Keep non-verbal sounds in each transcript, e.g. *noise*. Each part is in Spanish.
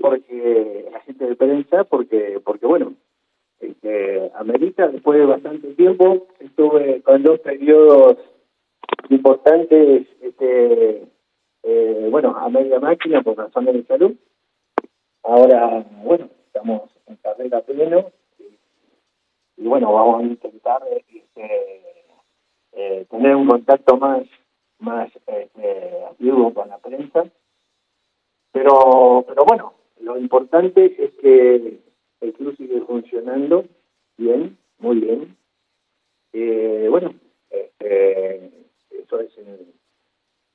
porque la gente de prensa porque porque bueno este, América después de bastante tiempo estuve con dos periodos importantes este eh, bueno a media máquina por razones de salud. Ahora bueno estamos en carrera pleno y, bueno vamos a intentar este, eh, tener un contacto más más este, activo con la prensa pero, pero bueno, lo importante es que el club sigue funcionando bien, muy bien. Eh, bueno, este, eso es en,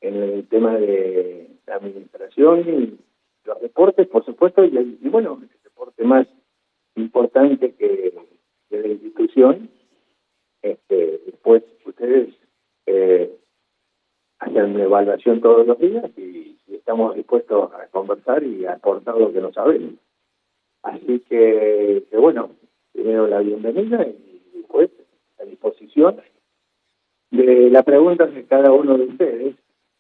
el tema de la administración y los deportes, por supuesto, y, bueno, el deporte más importante que, de la institución. Este, después ustedes eh, hacen una evaluación todos los días y estamos dispuestos a conversar y a aportar lo que no sabemos. Así que, bueno, primero la bienvenida y después a disposición de la pregunta de cada uno de ustedes.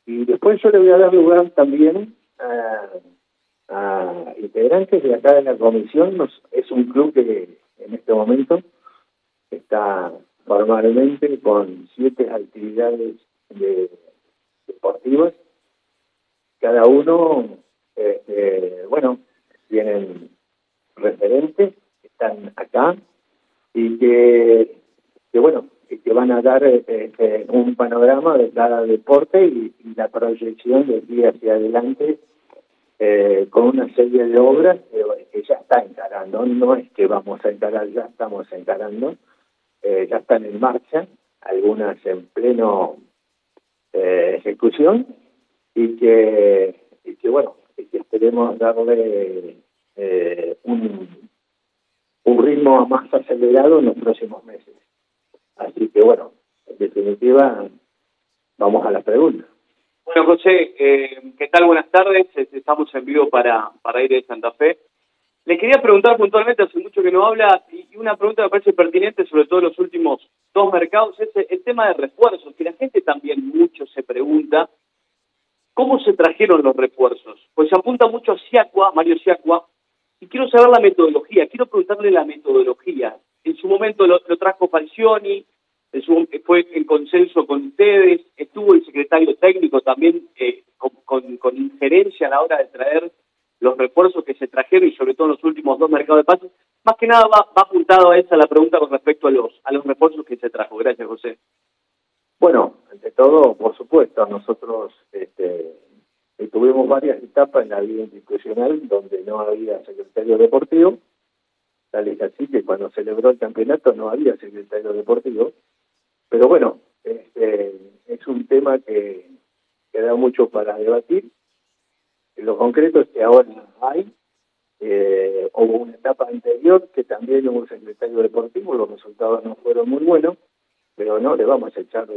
Y después yo le voy a dar lugar también a, a integrantes de acá de la comisión. Nos, es un club que en este momento está formalmente con siete actividades de, deportivas cada uno, este, bueno, tienen referentes que están acá y que, que bueno, que van a dar este, un panorama de cada deporte y, la proyección de aquí hacia adelante eh, con una serie de obras que, ya está encarando, no es que vamos a encarar, ya estamos encarando, eh, ya están en marcha, algunas en pleno eh, ejecución y que, y que bueno, y que esperemos darle eh, un, un ritmo más acelerado en los próximos meses. Así que bueno, en definitiva, vamos a la pregunta. Bueno, José, eh, ¿qué tal? Buenas tardes. Estamos en vivo para, para ir de Santa Fe. Le quería preguntar puntualmente, hace mucho que no habla, y una pregunta me parece pertinente, sobre todo en los últimos dos mercados, es el tema de refuerzos, que la gente también mucho se pregunta ¿Cómo se trajeron los refuerzos? Pues se apunta mucho a Siacua, Mario Siacua, y quiero saber la metodología, quiero preguntarle la metodología. En su momento lo, trajo Falcioni, fue en consenso con ustedes, estuvo el secretario técnico también eh, con, injerencia a la hora de traer los refuerzos que se trajeron y sobre todo en los últimos dos mercados de pases. Más que nada va, apuntado a esa la pregunta con respecto a los, a los refuerzos que se trajo. Gracias, José. Bueno, ante todo, por supuesto, nosotros este, tuvimos varias etapas en la vida institucional donde no había secretario deportivo, tal es así que cuando celebró el campeonato no había secretario deportivo, pero bueno, este, es un tema que, queda mucho para debatir. Lo concreto es que ahora hay, eh, hubo una etapa anterior que también hubo un secretario deportivo, los resultados no fueron muy buenos, pero no le vamos a echar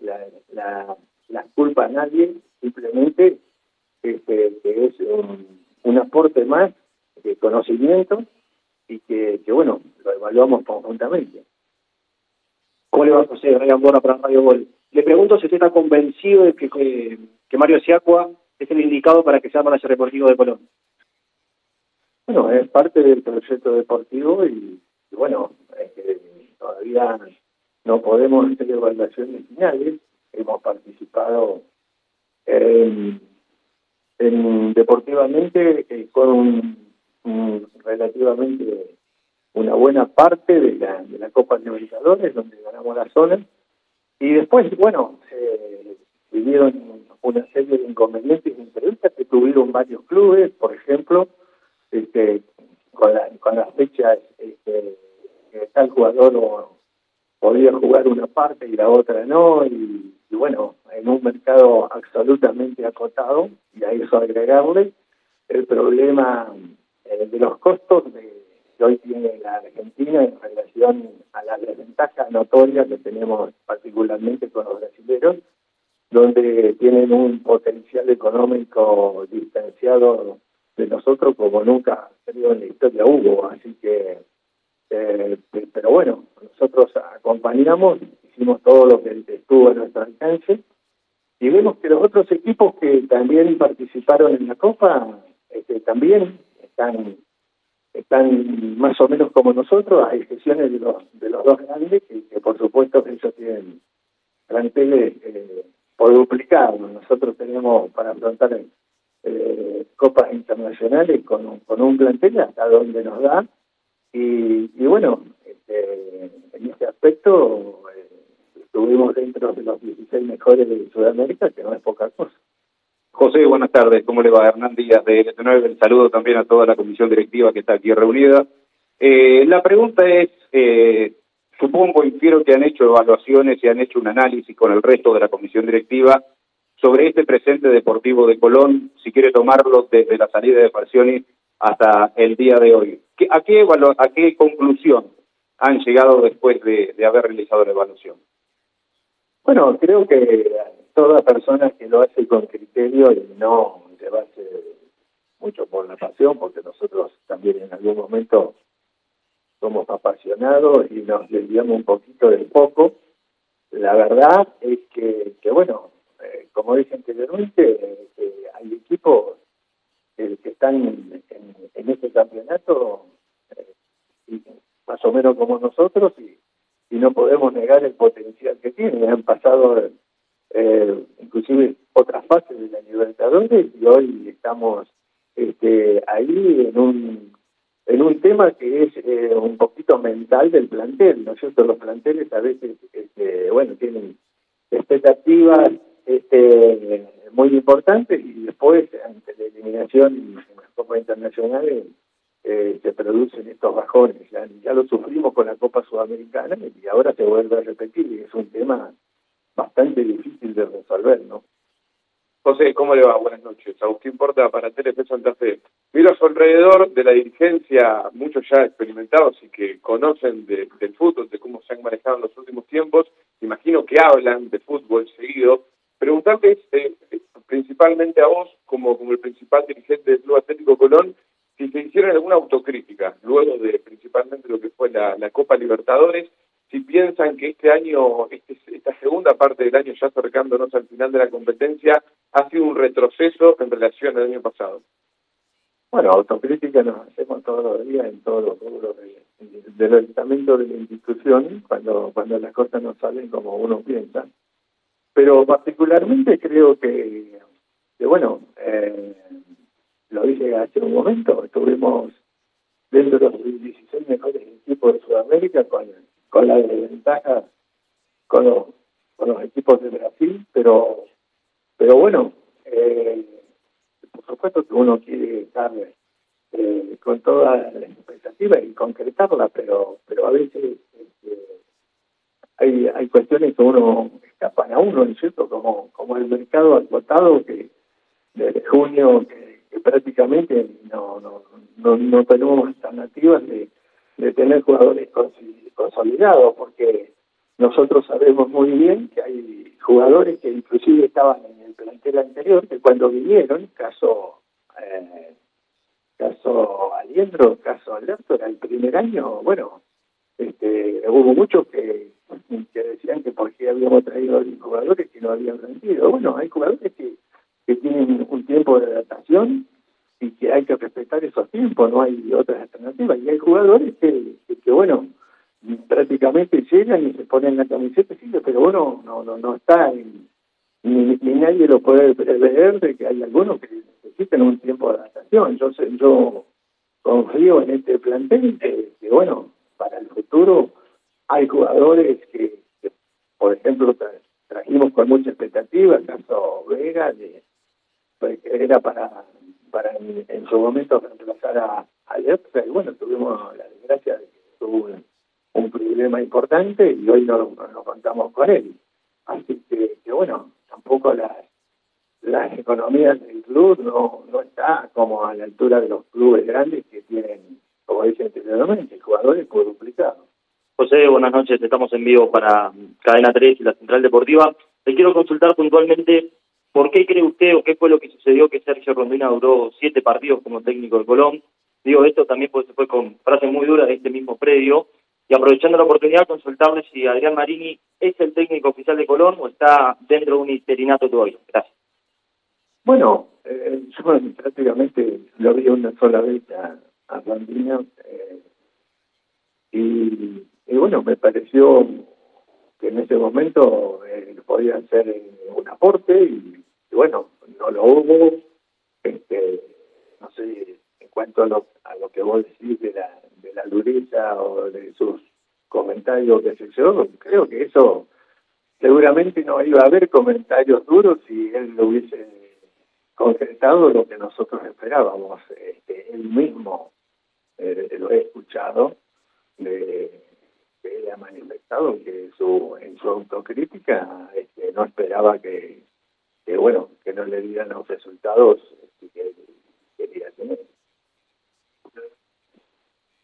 la, la, la culpa a nadie, simplemente este, que es un, aporte más de conocimiento y que, que, bueno, lo evaluamos conjuntamente. ¿Cómo le va, José? Ryan Bona para Radio Gol. Le pregunto si usted está convencido de que, que, Mario Siacua es el indicado para que sea manager deportivo de Colón. Bueno, es parte del proyecto deportivo y, bueno, todavía no podemos hacer evaluaciones finales. Hemos participado en, deportivamente eh, con un, relativamente una buena parte de la, de la Copa Libertadores, donde ganamos la zona. Y después, bueno, se vivieron una serie de inconvenientes y entrevistas que tuvieron varios clubes, por ejemplo, este, con, la, con las fechas este, que tal jugador podía jugar una parte y la otra no, y, bueno, en un mercado absolutamente acotado, y a eso agregarle el problema eh, de los costos de, que hoy tiene la Argentina en relación a la desventaja notoria que tenemos particularmente con los brasileños, donde tienen un potencial económico distanciado de nosotros como nunca creo en la historia hubo, así que eh, pero bueno, nosotros acompañamos, hicimos todo lo que estuvo a nuestro alcance y vemos que los otros equipos que también participaron en la Copa este, también están están más o menos como nosotros, hay excepciones de los, de los dos grandes, que, que por supuesto ellos tienen planteles eh, por duplicado. Nosotros tenemos para afrontar eh, copas internacionales con un, con un plantel hasta donde nos da. Y, y bueno, este, en este aspecto eh, estuvimos dentro de los 16 mejores de Sudamérica, que no es poca cosa. José, buenas tardes. ¿Cómo le va? Hernán Díaz de LT9. El saludo también a toda la comisión directiva que está aquí reunida. Eh, la pregunta es, eh, supongo, infiero que han hecho evaluaciones y han hecho un análisis con el resto de la comisión directiva sobre este presente deportivo de Colón, si quiere tomarlo desde la salida de Falcioni hasta el día de hoy. ¿A qué, a qué conclusión han llegado después de, de haber realizado la evaluación? Bueno, creo que toda persona que lo hace con criterio y no llevarse mucho por la pasión, porque nosotros también en algún momento somos apasionados y nos desviamos un poquito del poco. La verdad es que, que bueno, eh, como dije anteriormente, eh, hay equipos que están en, en, este campeonato eh, más o menos como nosotros y, y no podemos negar el potencial que tienen. Han pasado eh, inclusive otras fases de la Libertadores y hoy estamos este, ahí en un en un tema que es eh, un poquito mental del plantel, ¿no es cierto? Los planteles a veces, este, bueno, tienen expectativas este, muy importantes y después, ante la eliminación en las copas internacionales, eh, se producen estos bajones. Ya, ya lo sufrimos con la Copa Sudamericana y ahora se vuelve a repetir y es un tema bastante difícil de resolver, ¿no? José, ¿cómo le va? Buenas noches. Agustín Porta para Telefe Santa Fe. Miro a su alrededor de la dirigencia, muchos ya experimentados y que conocen de, del fútbol, de cómo se han manejado en los últimos tiempos. Imagino que hablan de fútbol seguido. Preguntarte eh, principalmente a vos, como, como el principal dirigente del Club Atlético Colón, si se hicieron alguna autocrítica luego de principalmente lo que fue la, la Copa Libertadores si piensan que este año, este, esta segunda parte del año, ya acercándonos al final de la competencia, ha sido un retroceso en relación al año pasado. Bueno, autocrítica nos hacemos todos los días en todos los rubros del estamento de la institución, cuando, cuando las cosas no salen como uno piensa. Pero particularmente creo que, que bueno, eh, lo dije hace un momento, estuvimos dentro de los 16 mejores equipos de Sudamérica con con la desventaja con los, con los equipos de Brasil, pero pero bueno, eh, por supuesto que uno quiere estar eh, con toda la expectativa y concretarla, pero pero a veces este, hay hay cuestiones que uno escapan a uno, ¿no es cierto? Como como el mercado acotado que desde junio que, que prácticamente no, no no no tenemos alternativas de de tener jugadores consolidados, porque nosotros sabemos muy bien que hay jugadores que inclusive estaban en el plantel anterior, que cuando vinieron, caso eh, caso Aliendro, caso Alberto, era el primer año, bueno, este, hubo muchos que, que decían que por qué habíamos traído jugadores que no habían rendido. Bueno, hay jugadores que, que tienen un tiempo de adaptación y que hay que respetar esos tiempos, no hay otras alternativas. Y hay jugadores que, que, bueno, prácticamente llegan y se ponen la camiseta, pero bueno, no, no, no está, ni, ni nadie lo puede prever de que hay algunos que necesitan un tiempo de adaptación. Yo, yo confío en este plantel que, que, bueno, para el futuro hay jugadores que, que por ejemplo, trajimos con mucha expectativa, el caso Vega, de, pues, era para para en, su momento reemplazar a, a y bueno, tuvimos la desgracia de que tuvo un, problema importante y hoy no, no, contamos con él. Así que, bueno, tampoco las las economías del club no, no está como a la altura de los clubes grandes que tienen, como dicen anteriormente, jugadores por duplicado. José, buenas noches, estamos en vivo para Cadena 3 y la Central Deportiva. Te quiero consultar puntualmente ¿Por qué cree usted o qué fue lo que sucedió que Sergio Rondina duró siete partidos como técnico de Colón? Digo esto también porque se fue con frases muy duras de este mismo predio. Y aprovechando la oportunidad, consultarle si Adrián Marini es el técnico oficial de Colón o está dentro de un interinato todavía. Gracias. Bueno, eh, *laughs* yo prácticamente lo vi una sola vez a, a eh, y, y, bueno, me pareció que en ese momento eh, podía hacer un aporte y, bueno, no lo hubo. Este, no sé, en cuanto a lo, a lo que vos decís de la, de la dureza o de sus comentarios que se hizo, creo que eso seguramente no iba a haber comentarios duros si él lo hubiese concretado lo que nosotros esperábamos. Este, él mismo eh, lo he escuchado, de, él ha manifestado que su, en su autocrítica este, no esperaba que, que, bueno, que no le dieran los resultados este, que quería tener.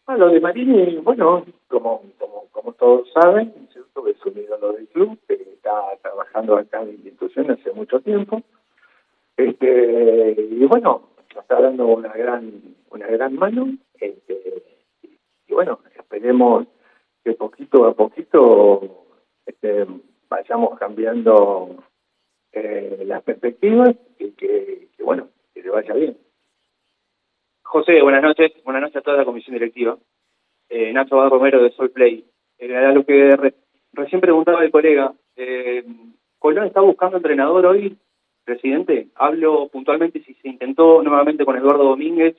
Bueno, lo de Marini, bueno, como, como, como todos saben, ¿cierto? es un ídolo del club, que está trabajando acá en la institución hace mucho tiempo. Este, y bueno, está dando una gran, una gran mano. Este, y bueno, esperemos que poquito a poquito este, vayamos cambiando eh, las perspectivas y que, bueno, que le vaya bien. José, buenas noches. Buenas noches a toda la comisión directiva. Eh, Nacho Romero de Sol Play. Eh, a lo que recién preguntaba el colega, eh, ¿Colón está buscando entrenador hoy, presidente? Hablo puntualmente si se intentó nuevamente con Eduardo Domínguez,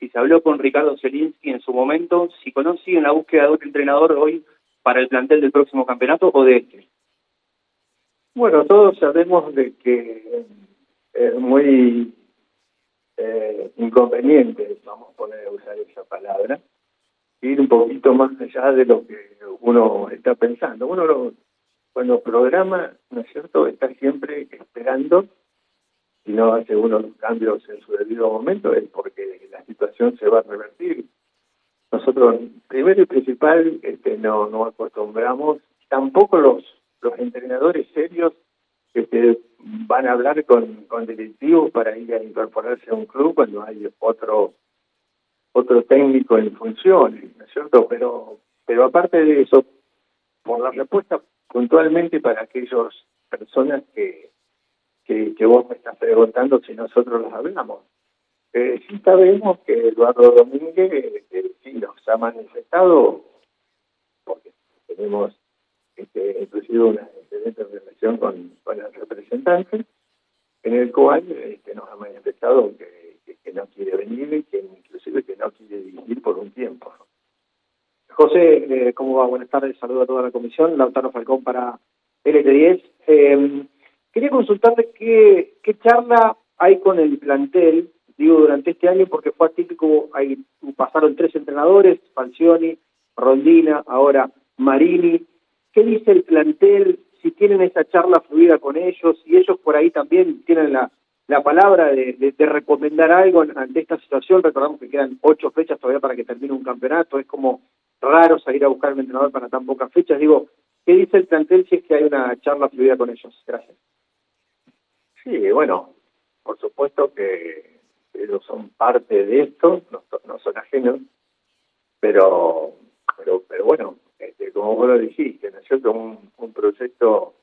si se habló con Ricardo Zelinsky en su momento, si Colón sigue en la búsqueda de un entrenador hoy para el plantel del próximo campeonato o de este. Bueno, todos sabemos de que es muy eh, inconveniente, vamos a poner a usar esa palabra, ir un poquito más allá de lo que uno está pensando. Uno cuando programa, ¿no es cierto?, está siempre esperando, si no hace uno los cambios en su debido momento, es porque la situación se va a revertir. Nosotros, primero y principal, este, no, no acostumbramos, tampoco los, los entrenadores serios que van a hablar con, directivos para ir a incorporarse a un club cuando hay otro otro técnico en funciones, ¿no es cierto? Pero pero aparte de eso, por la respuesta puntualmente para aquellas personas que, que, vos me estás preguntando si nosotros los hablamos. Eh, sí sabemos que Eduardo Domínguez eh, sí nos ha manifestado, porque tenemos este, inclusive una excelente relación con, con el representante, en el cual este, nos ha manifestado que, no quiere venir y que inclusive que no quiere dirigir por un tiempo. José, eh, ¿cómo va? Buenas tardes, saludo a toda la comisión, Lautaro Falcón para LT10. Eh, quería consultarte qué, qué charla hay con el plantel, digo, durante este año, porque fue atípico, hay, pasaron tres entrenadores, Falcioni, Rondina, ahora Marini, ¿Qué dice el plantel? Si tienen esa charla fluida con ellos, y ellos por ahí también tienen la, la palabra de, de, recomendar algo ante esta situación. Recordamos que quedan ocho fechas todavía para que termine un campeonato. Es como raro salir a buscar un entrenador para tan pocas fechas. Digo, ¿qué dice el plantel si es que hay una charla fluida con ellos? Gracias. Sí, bueno, por supuesto que ellos son parte de esto, no, no son ajenos, pero, pero, pero bueno, este, como vos lo dijiste, ¿no es cierto? Un, un proyecto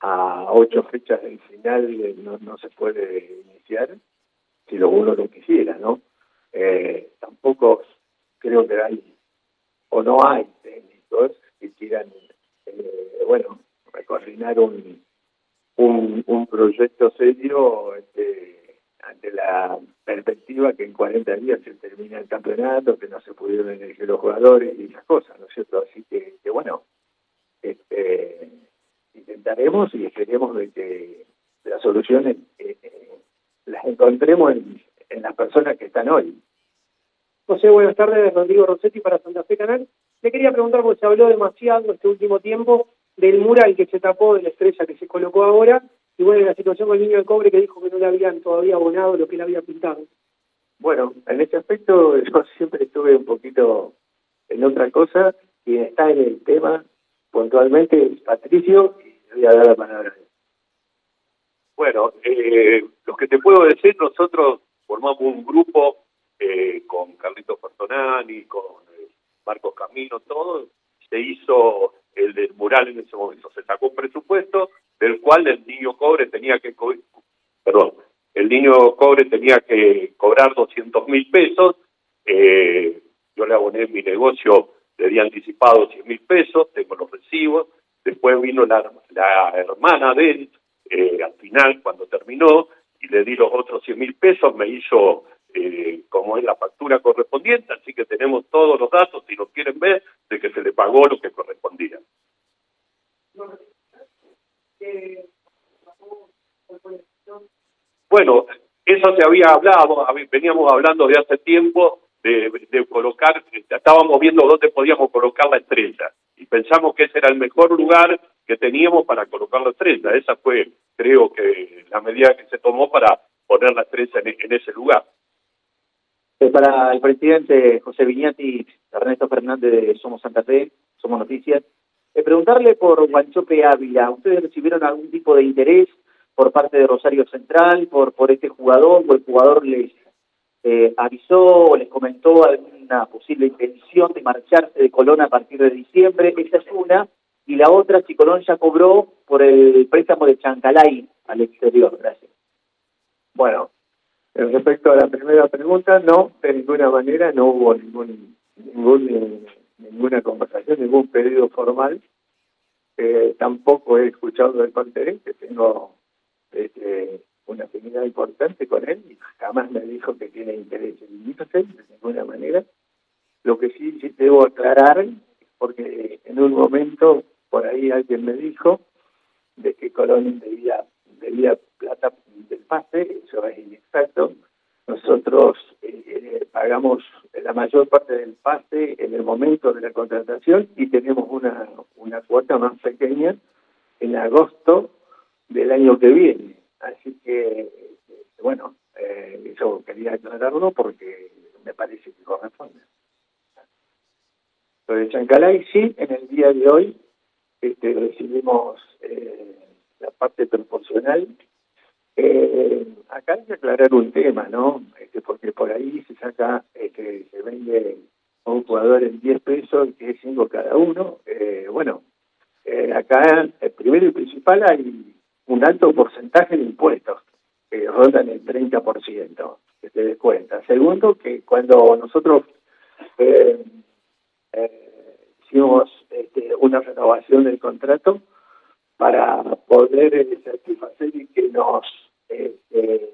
a ocho fechas del final eh, no, no se puede iniciar si lo uno lo quisiera, ¿no? Eh, tampoco creo que hay o no hay técnicos que quieran, eh, bueno, coordinar un, un, un proyecto serio este, ante la perspectiva que en 40 días se termina el campeonato, que no se pudieron elegir los jugadores y esas cosas, ¿no es cierto? Así que, que bueno, este, intentaremos y esperemos de que las soluciones eh, eh, las encontremos en, en las personas que están hoy. José, buenas tardes. Rodrigo Rossetti para Santa Fe Canal. Le quería preguntar, porque se habló demasiado este último tiempo del mural que se tapó de la estrella que se colocó ahora y bueno, la situación con el niño de cobre que dijo que no le habían todavía abonado lo que él había pintado. Bueno, en ese aspecto *laughs* yo siempre estuve un poquito en otra cosa. Quien está en el tema puntualmente es Patricio y le voy a dar la palabra. Bueno, eh, lo que te puedo decir, nosotros formamos un grupo eh, con Carlitos Personani, con eh, Marcos Camino, todo. Se hizo el del mural en ese momento. Se sacó un presupuesto del cual el niño cobre tenía que, perdón, el niño cobre tenía que cobrar 200 mil pesos, eh, yo le aboné mi negocio, le di anticipado 100 mil pesos, tengo los recibos, después vino la, la hermana de él, eh, al final cuando terminó, y le di los otros 100 mil pesos, me hizo eh, como es la factura correspondiente, así que tenemos todos los datos, si lo quieren ver, de que se le pagó lo que correspondía. Bueno, eso se había hablado, veníamos hablando de hace tiempo de, colocar, estábamos viendo dónde podíamos colocar la estrella y pensamos que ese era el mejor lugar que teníamos para colocar la estrella. Esa fue, creo que, la medida que se tomó para poner la estrella en, ese lugar. Eh, para el presidente José Viñati, Ernesto Fernández de Somos Santa Fe, Somos Noticias, eh, preguntarle por Guanchope Ávila, ¿ustedes recibieron algún tipo de interés por parte de Rosario Central por, por este jugador o el jugador les eh, avisó o les comentó alguna posible intención de marcharse de Colón a partir de diciembre? Esa es una. Y la otra, si Colón ya cobró por el préstamo de Chancalay al exterior. Gracias. Bueno, respecto a la primera pregunta, no, de ninguna manera no hubo ningún, ningún ninguna conversación, ningún pedido formal. Eh, tampoco he escuchado del parte que tengo este, una afinidad importante con él y jamás me dijo que tiene interés en irse de ninguna manera. Lo que sí, sí debo aclarar, porque en un momento por ahí alguien me dijo de que Colón debía, debía plata del pase, eso es inexacto. Nosotros eh, eh, pagamos la mayor parte del pase en el momento de la contratación y tenemos una, una cuota más pequeña en agosto del año que viene. Así que, este, bueno, eh, eso quería aclararlo porque me parece que corresponde. Lo de Chancalay, sí, en el día de hoy este, recibimos eh, la parte proporcional. Eh, acá hay que aclarar un tema, ¿no? Este, porque por ahí se saca, este, se vende a un jugador en 10 pesos, que es 5 cada uno. Eh, bueno, eh, acá, el primero y principal, hay un alto porcentaje de impuestos que rondan el 30%, que te des cuenta. Segundo, que cuando nosotros eh, eh, hicimos este, una renovación del contrato para poder eh, satisfacer y que nos este,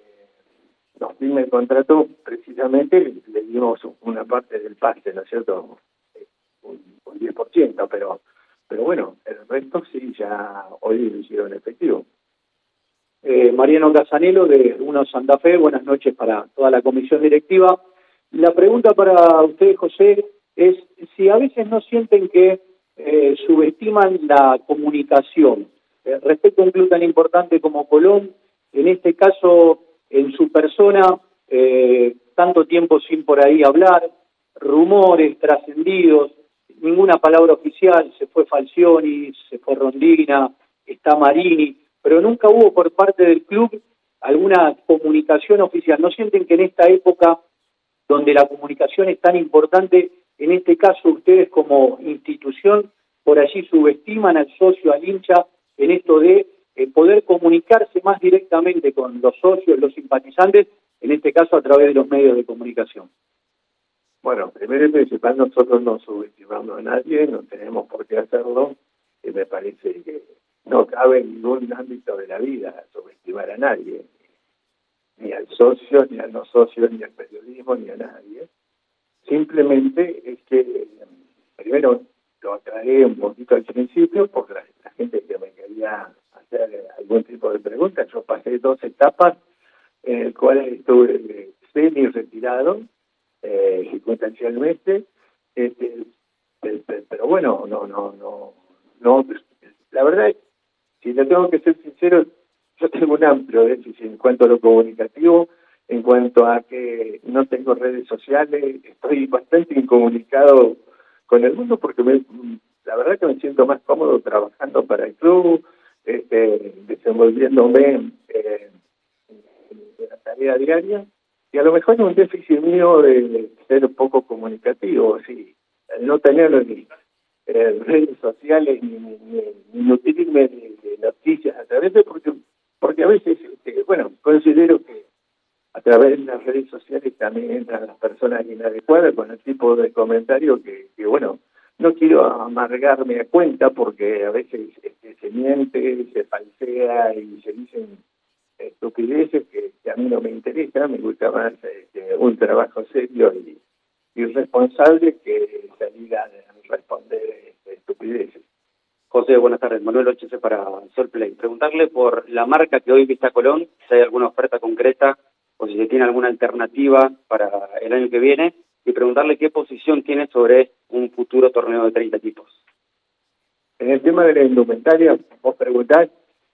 nos firme el contrato, precisamente le, dimos una parte del pase, ¿no es cierto? Un, un 10%, pero pero bueno, el resto sí, ya hoy lo hicieron efectivo. Eh, Mariano Casanelo de Uno Santa Fe, buenas noches para toda la comisión directiva. La pregunta para usted, José, es si a veces no sienten que eh, subestiman la comunicación eh, respecto a un club tan importante como Colón, en este caso en su persona, tanto tiempo sin por ahí hablar, rumores trascendidos, ninguna palabra oficial, se fue Falcioni, se fue Rondina, está Marini, pero nunca hubo por parte del club alguna comunicación oficial. ¿No sienten que en esta época donde la comunicación es tan importante, en este caso ustedes como institución por allí subestiman al socio, al hincha, en esto de eh, poder comunicarse más directamente con los socios, los simpatizantes, en este caso a través de los medios de comunicación? Bueno, primero y principal, nosotros no subestimamos a nadie, no tenemos por qué hacerlo, y me parece que no cabe en ningún ámbito de la vida subestimar a nadie, ni al socio, ni a los socios, ni al periodismo, ni a nadie. Simplemente es que, primero, lo aclaré un poquito al principio, porque la, gente que me quería hacer algún tipo de pregunta, yo pasé dos etapas en las cuales estuve semi retirado, eh, circunstancialmente, este, pero bueno, no, no, no, no, la verdad si le tengo que ser sincero, yo tengo un amplio déficit en cuanto a lo comunicativo, en cuanto a que no tengo redes sociales, estoy bastante incomunicado con el mundo porque me, la verdad que me siento más cómodo trabajando para el club, este, desenvolviéndome eh, en, la tarea diaria, y a lo mejor es un déficit mío de, ser poco comunicativo, sí, no tener ni eh, redes sociales ni, ni, ni nutrirme de, noticias a través de porque porque a veces este, bueno considero que a través de las redes sociales también entran las personas inadecuadas con el tipo de comentario que, que bueno, no quiero amargarme a cuenta porque a veces este, se miente, se falsea y se dicen estupideces que, a mí no me interesa, me gusta más este, un trabajo serio y, y responsable que salir a responder este, estupideces. José, buenas tardes. Manuel Ochese para Solplay. Preguntarle por la marca que hoy vista Colón, si hay alguna oferta concreta o si se tiene alguna alternativa para el año que viene, y preguntarle qué posición tiene sobre un futuro torneo de 30 equipos. En el tema de la indumentaria, vos preguntás,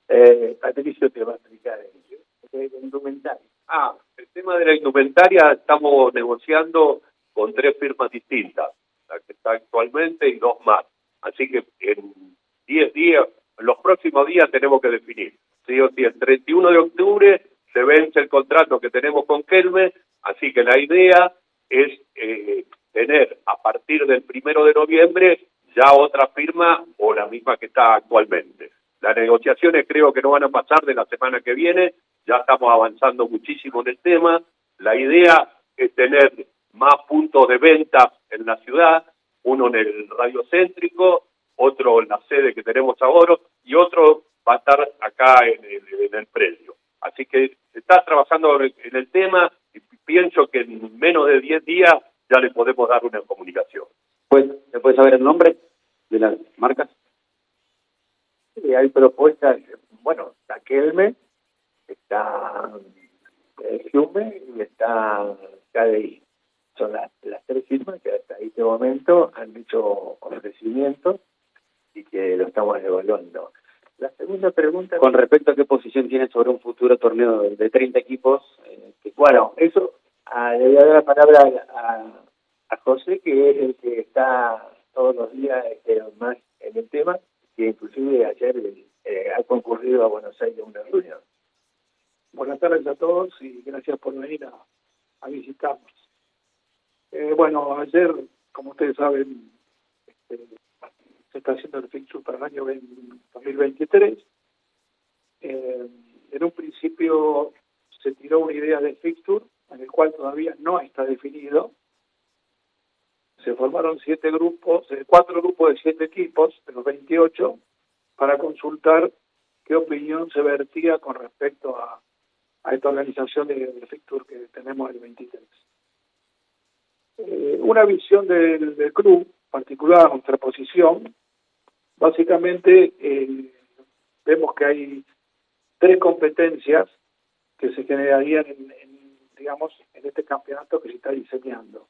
eh, Patricio te va a explicar ello. La indumentaria. Ah, el tema de la indumentaria estamos negociando con tres firmas distintas, la que está actualmente y dos más. Así que en 10 días, en los próximos días tenemos que definir. Sí o sí, el 31 de octubre se vence el contrato que tenemos con Kelme, así que la idea es eh, tener a partir del primero de noviembre ya otra firma o la misma que está actualmente. Las negociaciones creo que no van a pasar de la semana que viene, ya estamos avanzando muchísimo en el tema. La idea es tener más puntos de venta en la ciudad, uno en el radio céntrico, otro en la sede que tenemos ahora y otro va a estar acá en el, predio. Así que se está trabajando en el tema y pienso que en menos de 10 días ya le podemos dar una comunicación. Pues, ¿Se puede saber el nombre de las marcas? Sí, hay propuestas, bueno, está Kelme, está eh, Hume y está KDI. Son las, las tres firmas que hasta este momento han hecho ofrecimientos y que lo estamos evaluando. La segunda pregunta... Con respecto a qué posición tiene sobre un futuro torneo de 30 equipos. Eh, bueno, eso le voy a dar la palabra a, a José, que es el que está todos los días este, más en el tema, que inclusive ayer eh, ha concurrido a Buenos Aires una reunión. Buenas tardes a todos y gracias por venir a, a visitarnos. Eh, bueno, ayer, como ustedes saben, este, se está haciendo el fixture para el año 2023. Eh, en un principio se tiró una idea de fixture, en el cual todavía no está definido. Se formaron siete grupos, eh, cuatro grupos de siete equipos, de los 28, para consultar qué opinión se vertía con respecto a, esta organización de, de fixture que tenemos el 23. Eh, una visión del, del club particular, nuestra posición, básicamente eh, vemos que hay tres competencias que se generarían en, digamos en este campeonato que se está diseñando.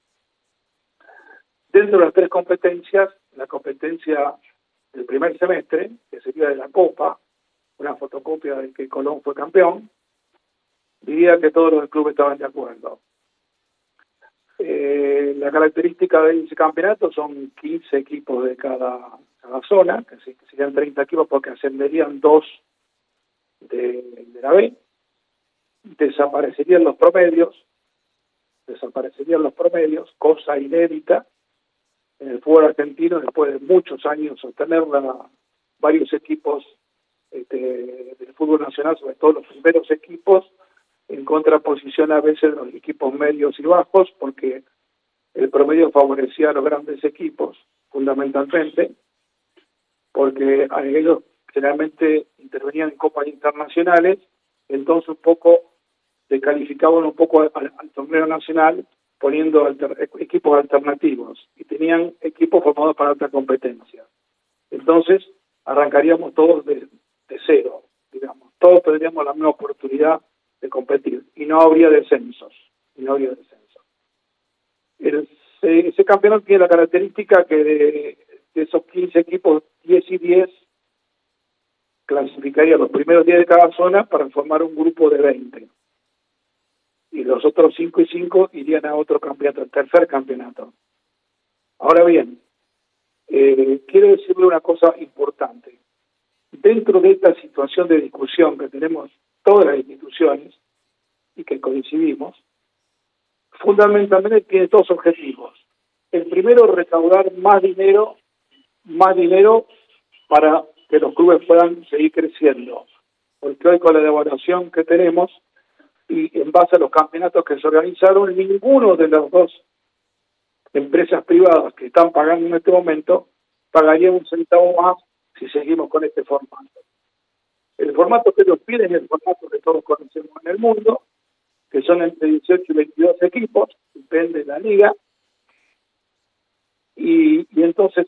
Dentro de las tres competencias, la competencia del primer semestre, que sería de la Copa, una fotocopia de que Colón fue campeón, diría que todos los clubes estaban de acuerdo. Eh, la característica de ese campeonato son 15 equipos de cada, cada zona, que, serían 30 equipos porque ascenderían dos de, la B, desaparecerían los promedios, desaparecerían los promedios, cosa inédita en el fútbol argentino después de muchos años sostenerla varios equipos este, del fútbol nacional, sobre todo los primeros equipos, en contraposición a veces de los equipos medios y bajos, porque el promedio favorecía a los grandes equipos, fundamentalmente, porque ellos generalmente intervenían en copas internacionales, entonces un poco se calificaban un poco al, al torneo nacional poniendo alter, equipos alternativos y tenían equipos formados para alta competencia. Entonces arrancaríamos todos de, cero, digamos, todos tendríamos la misma oportunidad de competir y no habría descensos no habría descensos el, ese campeonato tiene la característica que de, de, esos 15 equipos 10 y 10 clasificaría los primeros 10 de cada zona para formar un grupo de 20 y los otros 5 y 5 irían a otro campeonato, el tercer campeonato. Ahora bien eh, quiero decirle una cosa importante. Dentro de esta situación de discusión que tenemos todas las instituciones y que coincidimos, fundamentalmente tiene dos objetivos. El primero, recaudar más dinero, más dinero para que los clubes puedan seguir creciendo. Porque hoy con la devaluación que tenemos, y en base a los campeonatos que se organizaron, ninguno de las dos empresas privadas que están pagando en este momento pagaría un centavo más si seguimos con este formato. El formato que ellos piden es el formato que todos conocemos en el mundo, que son entre 18 y 22 equipos, depende de la liga. Y entonces,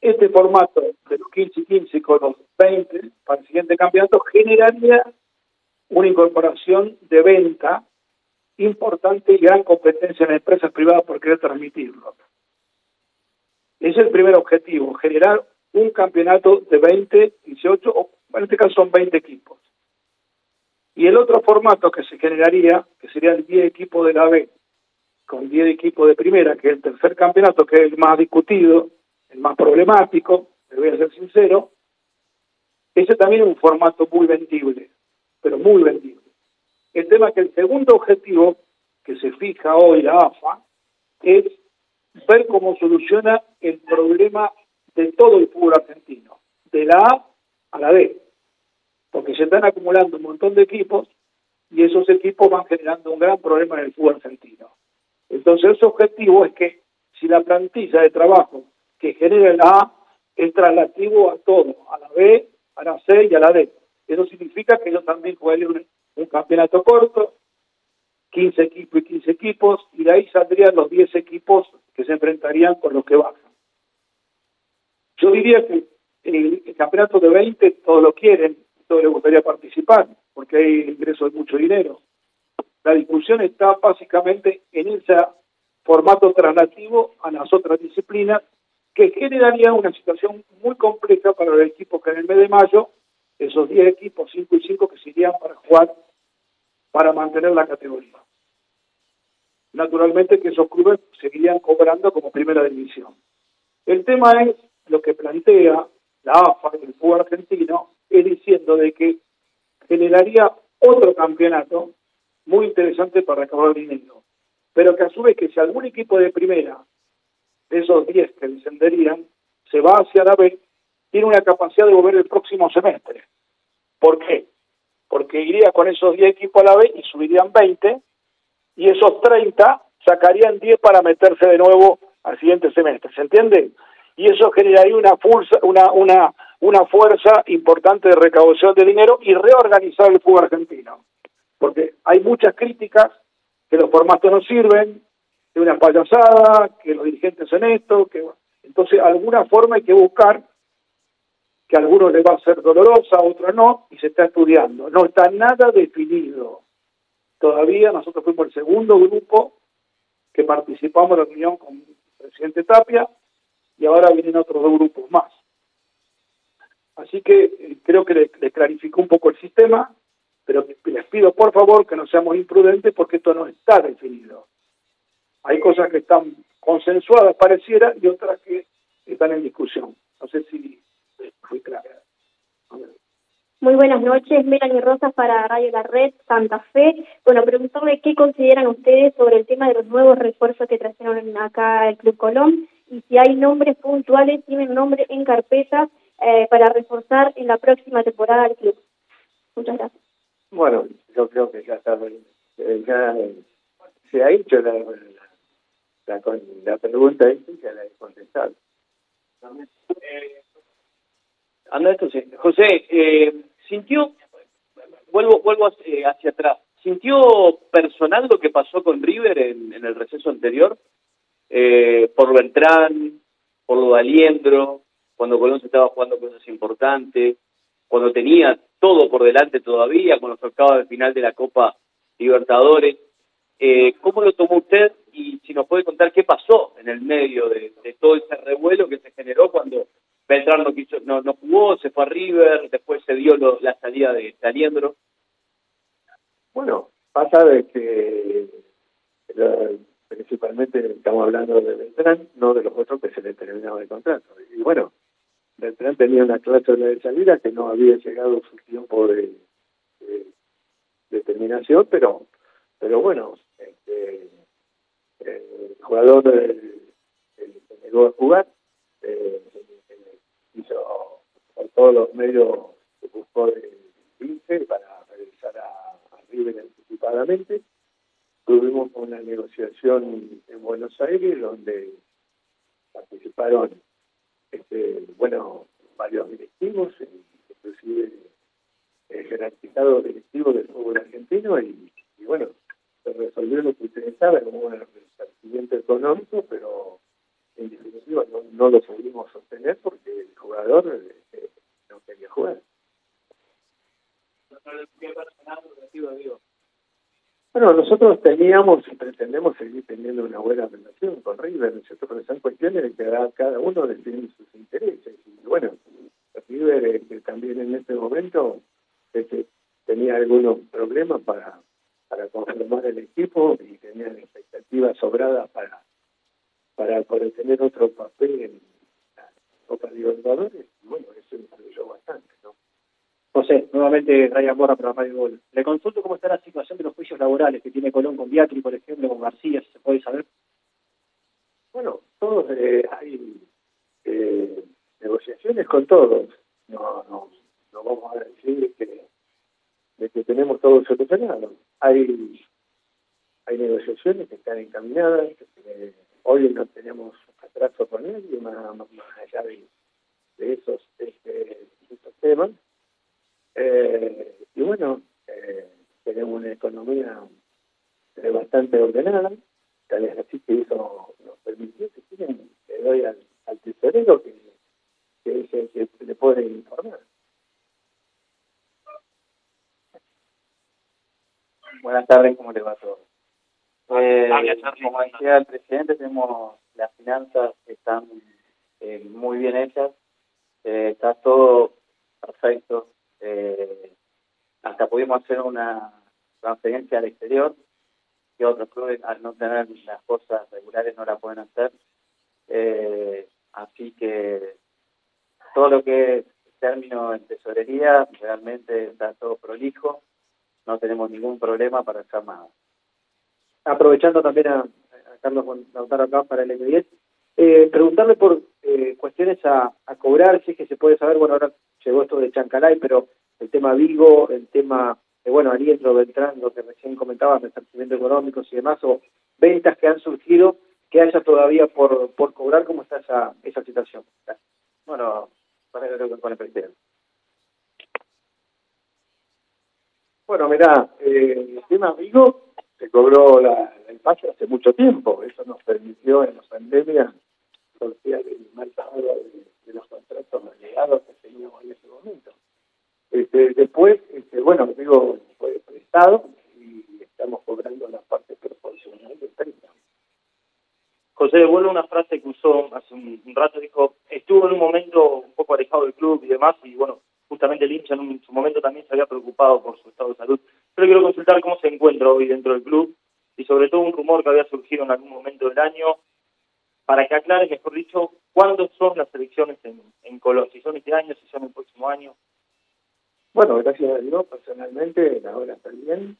este formato de los 15 y 15 con los 20 para el siguiente campeonato generaría una incorporación de venta importante y gran competencia en empresas privadas por querer transmitirlo. Es el primer objetivo, generar un campeonato de 20, 18, o en este caso son 20 equipos. Y el otro formato que se generaría, que sería el 10 equipos de la B, con 10 equipos de primera, que es el tercer campeonato, que es el más discutido, el más problemático, te voy a ser sincero, ese también es un formato muy vendible, pero muy vendible. El tema es que el segundo objetivo que se fija hoy la AFA es ver cómo soluciona el problema de todo el fútbol argentino, de la A a la D, porque se están acumulando un montón de equipos y esos equipos van generando un gran problema en el fútbol argentino. Entonces, ese objetivo es que si la plantilla de trabajo que genera la A es traslativo a todo, a la B, a la C y a la D. Eso significa que ellos también jugarían un campeonato corto, 15 equipos y 15 equipos, y de ahí saldrían los 10 equipos que se enfrentarían con los que bajan. Yo diría que el, campeonato de 20 todos lo quieren, todos les gustaría participar, porque hay ingresos de mucho dinero. La discusión está básicamente en ese formato traslativo a las otras disciplinas, que generaría una situación muy compleja para los equipos que en el mes de mayo, esos 10 equipos, 5 y 5, que se irían para jugar para mantener la categoría. Naturalmente que esos clubes seguirían cobrando como primera división. El tema es lo que plantea la AFA, el fútbol argentino, es diciendo de que generaría otro campeonato muy interesante para recaudar dinero, pero que a su vez que si algún equipo de primera, de esos 10 que descenderían, se va hacia la B, tiene una capacidad de volver el próximo semestre. ¿Por qué? porque iría con esos 10 equipos a la vez y subirían 20, y esos 30 sacarían 10 para meterse de nuevo al siguiente semestre, ¿se entiende? Y eso generaría una fuerza, una, una, una fuerza importante de recaudación de dinero y reorganizar el fútbol argentino. Porque hay muchas críticas que los formatos no sirven, que una payasada, que los dirigentes son esto, que entonces alguna forma hay que buscar que a algunos les va a ser dolorosa, a otros no, y se está estudiando. No está nada definido. Todavía nosotros fuimos el segundo grupo que participamos en la reunión con el presidente Tapia y ahora vienen otros dos grupos más. Así que eh, creo que les, les clarificó un poco el sistema, pero les pido por favor que no seamos imprudentes porque esto no está definido. Hay cosas que están consensuadas, pareciera, y otras que están en discusión. No sé si muy buenas noches, Melanie Rosas para Radio La Red, Santa Fe. Bueno, preguntarle qué consideran ustedes sobre el tema de los nuevos refuerzos que trajeron acá el Club Colón y si hay nombres puntuales, tienen nombre en carpeta eh, para reforzar en la próxima temporada del club. Muchas gracias. Bueno, yo creo que ya, está, eh, ya se ha hecho la, la, la, pregunta y ya la he contestado. Eh. José, eh, sintió, vuelvo, vuelvo eh, hacia, atrás, ¿sintió personal lo que pasó con River en, el receso anterior? Eh, por Beltrán, por lo de Aliendro, cuando Colón se estaba jugando cosas importantes, cuando tenía todo por delante todavía, cuando tocaba el final de la Copa Libertadores. Eh, ¿Cómo lo tomó usted? Y si nos puede contar qué pasó en el medio de todo ese revuelo que se generó cuando Beltrán no, quiso, no, no jugó, se fue a River, después se dio la salida de Saliendro. Bueno, pasa de que principalmente estamos hablando de Beltrán, no de los otros que se le terminaba el contrato. Y bueno, Beltrán tenía una cláusula de salida que no había llegado su tiempo de, de, terminación, pero pero bueno, este, el jugador se negó a jugar, eh, hizo por todos los medios que buscó de 15 para regresar a, a River nuevamente. Tuvimos una negociación en Buenos Aires donde participaron este, bueno, varios directivos, inclusive el jerarquizado directivo del fútbol argentino y, bueno, se resolvió lo que ustedes saben, como un resarcimiento económico, pero en definitiva no, lo pudimos sostener porque el jugador eh, no quería jugar. Bueno, nosotros teníamos y pretendemos seguir teniendo una buena relación con River, ¿no es cierto? Pero son cuestiones de que cada uno defiende sus intereses. Y bueno, River eh, también en este momento tenía algunos problemas para, para conformar el equipo y tenía expectativas sobradas para, para poder tener otro papel en la Copa Libertadores. Y bueno, eso influyó bastante, ¿no? José, nuevamente Ryan Borra para Radio Gol. Le consulto cómo está la situación de los juicios laborales que tiene Colón con Beatri, por ejemplo, con García, si se puede saber. Bueno, todos eh, hay eh, negociaciones con todos. No, no, no vamos a decir que, de que tenemos todo solucionado. Hay, hay negociaciones que están encaminadas. Hoy no tenemos atraso con nadie, más, más, allá de, esos, este, esos temas. Eh, y bueno, eh, tenemos una economía eh, bastante ordenada, tal vez así que eso nos permitió, que tienen, le doy al, al tesorero que, es que le puede informar. Buenas tardes, ¿cómo le va a todos? Eh, como decía el presidente, tenemos las finanzas que están eh, muy bien hechas, eh, está todo perfecto, eh, hasta pudimos hacer una transferencia al exterior, que otros clubes al no tener las cosas regulares no la pueden hacer. Así que todo lo que es término en tesorería realmente está todo prolijo, no tenemos ningún problema para hacer nada. Aprovechando también a, Carlos Lautaro acá para el M10, eh, preguntarle por eh, cuestiones a, a cobrar, si es que se puede saber, bueno, ahora llegó esto de Chancalay, pero el tema Vigo, el tema, de, bueno, Alientro, Beltrán, lo que recién comentabas, resarcimientos económicos y demás, o ventas que han surgido, que haya todavía por, por cobrar, ¿cómo está esa, esa situación? Bueno, para que con el presidente. Bueno, mirá, eh, el tema Vigo se cobró la, el pase hace mucho tiempo, eso nos permitió en la pandemia sortear el mal pago de, los contratos allegados que teníamos en ese momento. Este, después, este, bueno, digo, fue prestado y estamos cobrando la parte proporcional del préstamo. José, devuelve una frase que usó hace un, rato, dijo, estuvo en un momento un poco alejado del club y demás, y bueno, justamente el en, su momento también se había preocupado por su estado de salud. Pero quiero consultar cómo se encuentra hoy dentro del club y sobre todo un rumor que había surgido en algún momento del año, para que aclare, mejor dicho, cuándo son las elecciones en, en Colón, si son este año, si son el próximo año. Bueno, gracias a Dios, personalmente, la hora está bien,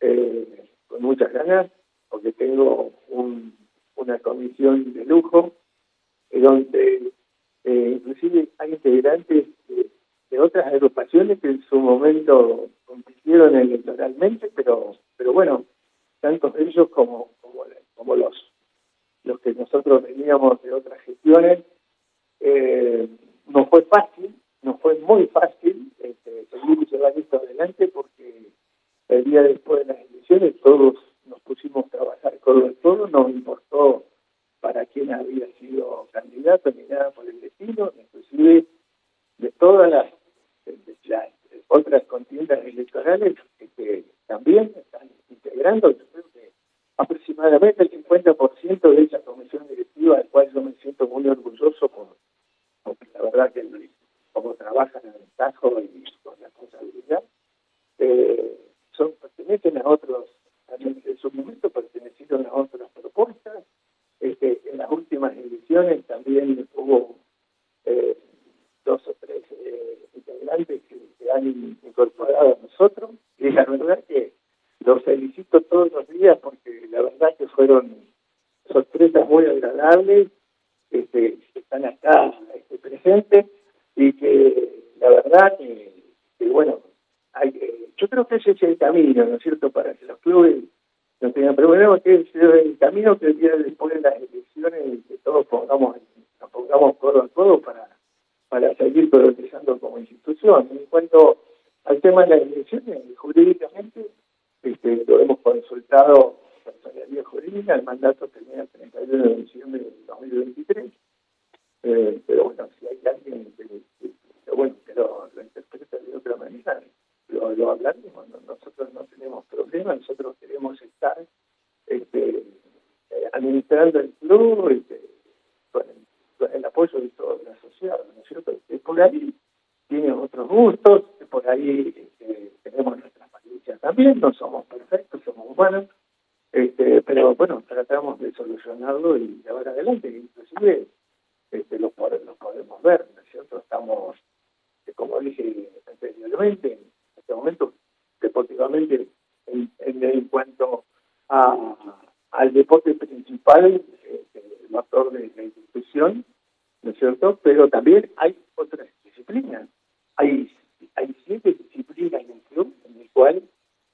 eh, con muchas ganas, porque tengo un, una comisión de lujo, donde eh, inclusive hay integrantes de, otras agrupaciones que en su momento compitieron electoralmente, pero pero bueno, tanto ellos como, como, como los, los que nosotros veníamos de otras gestiones, eh, no fue fácil, no fue muy fácil este, seguir llevar esto adelante porque el día después de las elecciones todos nos pusimos a trabajar con el todo, nos importó para quién había sido candidato ni nada por el destino, inclusive de todas las, las otras contiendas electorales que, también están integrando, yo creo que aproximadamente el 50% de esa comisión directiva, del cual yo me siento muy orgulloso por, porque la verdad que como trabajan en el Tajo y con responsabilidad, eh, son, pertenecen a otros, en su momento pertenecieron a otras propuestas. Este, en las últimas elecciones también hubo eh, dos o tres eh, integrantes que se han incorporado a nosotros. Y la verdad que los felicito todos los días porque la verdad que fueron sorpresas muy agradables este, que están acá este, presentes y que la verdad que, bueno, hay, yo creo que ese es el camino, ¿no es cierto?, para que los clubes no tengan problemas, que es el camino que el día después de las elecciones que todos pongamos, nos pongamos codo a codo para, para seguir progresando como institución. En cuanto al tema de las elecciones, jurídicamente este, lo hemos consultado personalidad jurídica, el mandato termina el 31 de diciembre del 2023, eh, pero bueno, si hay alguien que, bueno, que lo, interpreta de otra manera, lo, lo hablaremos, nosotros no tenemos problema, nosotros queremos estar este, eh, administrando el club este, el, apoyo de toda la sociedad, ¿no es cierto? por ahí tiene otros gustos, por ahí este, tenemos nuestras falencias también, no somos perfectos, somos humanos, este, pero bueno, tratamos de solucionarlo y llevar adelante, inclusive este, lo, lo podemos ver, ¿no es cierto? Estamos, como dije anteriormente, en este momento, deportivamente, en, en, cuanto a, al deporte principal, este, el motor de la institución, ¿no es cierto? Pero también hay otras disciplinas. Hay, hay siete disciplinas en el club, en el cual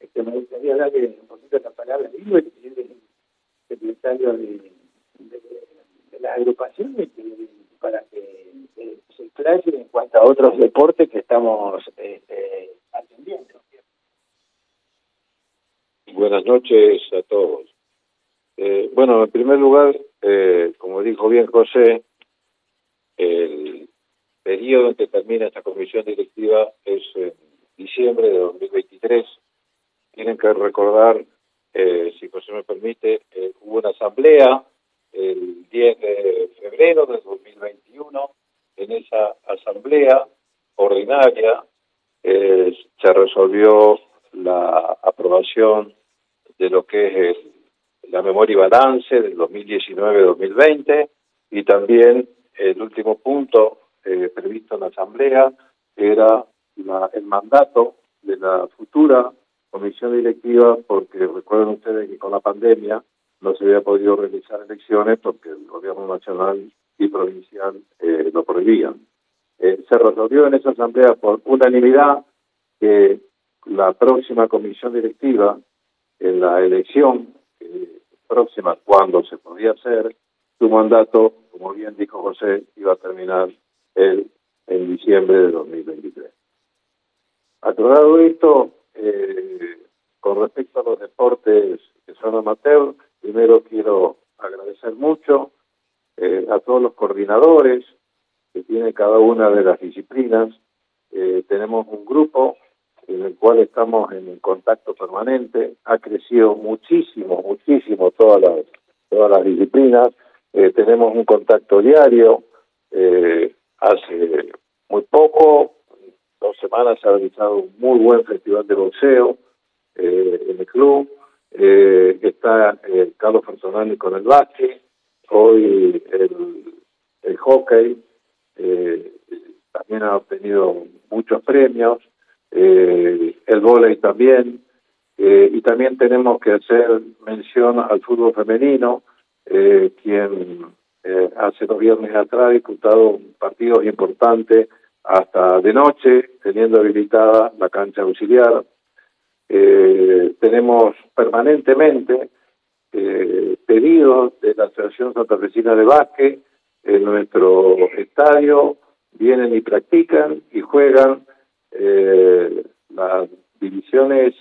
este, me gustaría darle un poquito la palabra a Ivo, que es el secretario de, de, la agrupación, para que se explaye en cuanto a otros deportes que estamos este, atendiendo. Buenas noches a todos. Eh, bueno, en primer lugar, eh, como dijo bien José, el periodo en que termina esta comisión directiva es en diciembre de 2023. Tienen que recordar, eh, si José me permite, hubo una asamblea el 10 de febrero de 2021. En esa asamblea ordinaria se resolvió la aprobación de lo que es la memoria y balance del 2019-2020 y también el último punto eh, previsto en la Asamblea era el mandato de la futura comisión directiva porque recuerden ustedes que con la pandemia no se había podido realizar elecciones porque el gobierno nacional y provincial eh, lo prohibían. Eh, se resolvió en esa asamblea por unanimidad que la próxima comisión directiva en la elección próxima, cuando se podía hacer, su mandato, como bien dijo José, iba a terminar el, en diciembre de 2023. Aclarado esto, eh, con respecto a los deportes que son amateur, primero quiero agradecer mucho eh, a todos los coordinadores que tiene cada una de las disciplinas. Eh, tenemos un grupo en el cual estamos en contacto permanente, ha crecido muchísimo, muchísimo todas las, todas las disciplinas, eh, tenemos un contacto diario, eh, hace muy poco, dos semanas se ha realizado un muy buen festival de boxeo eh, en el club, está Carlos Personani con el básquet, hoy el, el hockey también ha obtenido muchos premios, eh, el volei también, eh, y también tenemos que hacer mención al fútbol femenino, eh, quien eh, hace dos viernes atrás ha disputado partidos importantes hasta de noche, teniendo habilitada la cancha auxiliar. Eh, tenemos permanentemente eh, pedidos de la Asociación Santafesina de Básquet en nuestro estadio, vienen y practican y juegan eh, las divisiones,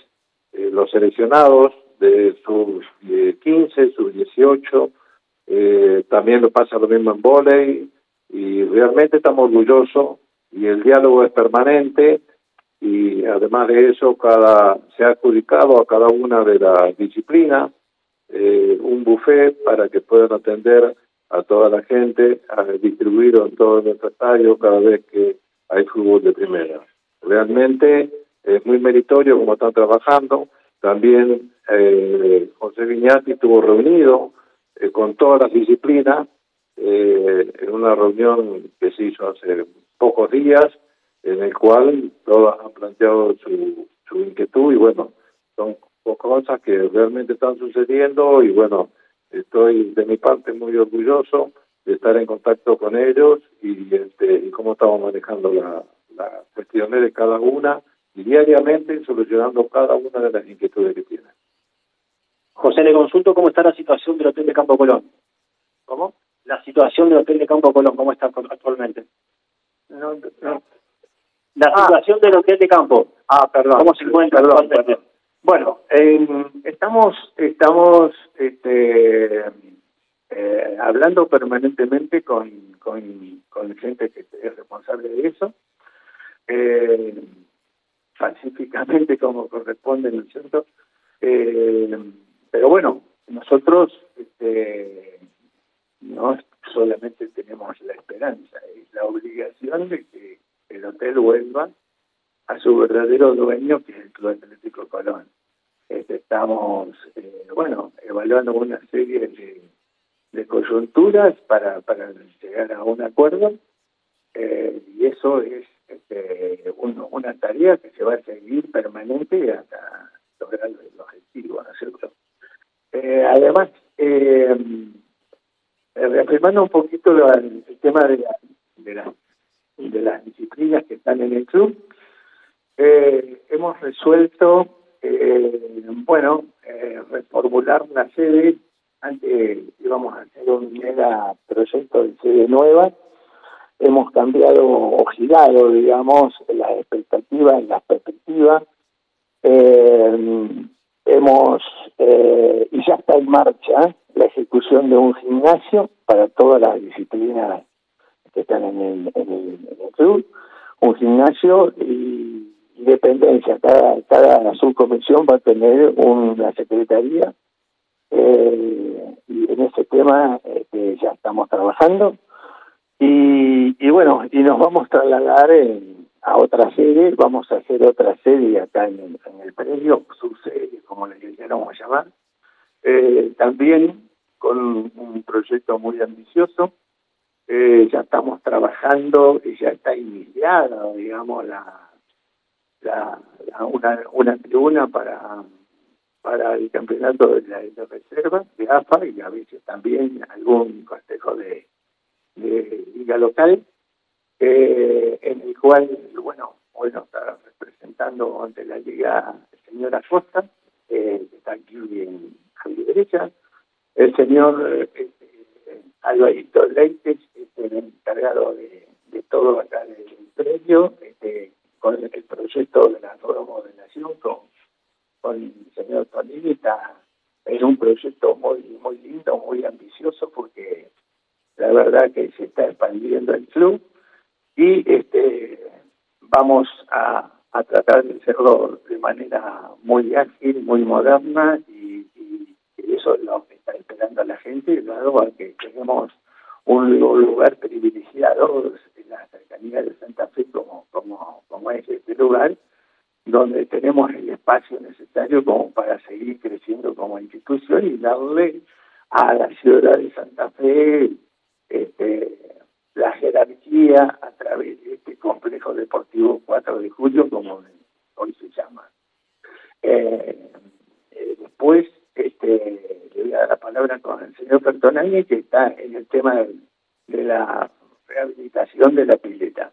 eh, los seleccionados de sus 15, sus 18, eh, también lo pasa lo mismo en volei y realmente estamos orgullosos y el diálogo es permanente y además de eso cada se ha adjudicado a cada una de las disciplinas eh, un buffet para que puedan atender a toda la gente, a distribuirlo en todo nuestro estadio cada vez que hay fútbol de primera. Realmente es muy meritorio como están trabajando. También eh, José Viñati estuvo reunido eh, con todas las disciplinas eh, en una reunión que se hizo hace pocos días, en el cual todas han planteado su, su inquietud y bueno, son cosas que realmente están sucediendo y bueno, estoy de mi parte muy orgulloso de estar en contacto con ellos y, este, y cómo estamos manejando la, las cuestiones de cada una diariamente solucionando cada una de las inquietudes que tienen. José, le consulto cómo está la situación del Hotel de Campo Colón. ¿Cómo? La situación del Hotel de Campo Colón, ¿cómo está actualmente? No, no. La Ah. situación del Hotel de Campo. Ah, perdón. ¿Cómo se encuentra Perdón. Bueno, eh, estamos estamos este, eh, hablando permanentemente con, con, con gente que es responsable de eso, eh, pacíficamente como corresponde, ¿no es cierto? Pero bueno, nosotros este, no solamente tenemos la esperanza, es la obligación de que el hotel vuelva a su verdadero dueño, que es el Club Atlético Colón. Este, estamos, eh, bueno, evaluando una serie de, de coyunturas para, para llegar a un acuerdo eh, y eso es este, un- una tarea que se va a seguir permanente hasta lograr el objetivo, ¿no es cierto? Eh, además, eh, reafirmando un poquito el tema de, la, de, la- de las disciplinas que están en el club, eh, hemos resuelto, eh, bueno, eh, reformular la sede. Antes íbamos a hacer un mega proyecto de sede nueva. Hemos cambiado o girado, digamos, las expectativas, las perspectivas. Eh, hemos, eh, y ya está en marcha, la ejecución de un gimnasio para todas las disciplinas que están en el, en el, en el club, un gimnasio y, y dependencia. Cada, cada subcomisión va a tener una secretaría eh, y en ese tema este, ya estamos trabajando. Y, y bueno, y nos vamos a trasladar en- a otra sede, vamos a hacer otra sede acá en en el predio, subsede, como le queramos llamar, eh, también con un proyecto muy ambicioso. Eh, ya estamos trabajando y ya está iniciada, digamos, la, una, una tribuna para para el campeonato de la reserva de AFA y a veces también algún consejo de, de liga local eh, en el cual bueno bueno está representando ante la liga el señor Acosta eh, que está aquí en, a mi derecha el señor eh, Alvarito Leites este, el encargado de, de todo acá del predio este, con el proyecto de la remodelación con con el señor Tonini está es un proyecto muy muy lindo, muy ambicioso porque la verdad que se está expandiendo el club y este vamos a, a tratar de hacerlo de manera muy ágil, muy moderna y, eso es lo que está esperando la gente, dado a que tenemos un lugar privilegiado en la cercanía de Santa Fe como, como, como es este lugar donde tenemos el espacio necesario como para seguir creciendo como institución y darle a la ciudad de Santa Fe este, la jerarquía a través de este complejo deportivo 4 de julio, como hoy se llama. Eh, eh, después este, le voy a dar la palabra con el señor Pertonani, que está en el tema de, de la rehabilitación de la pileta.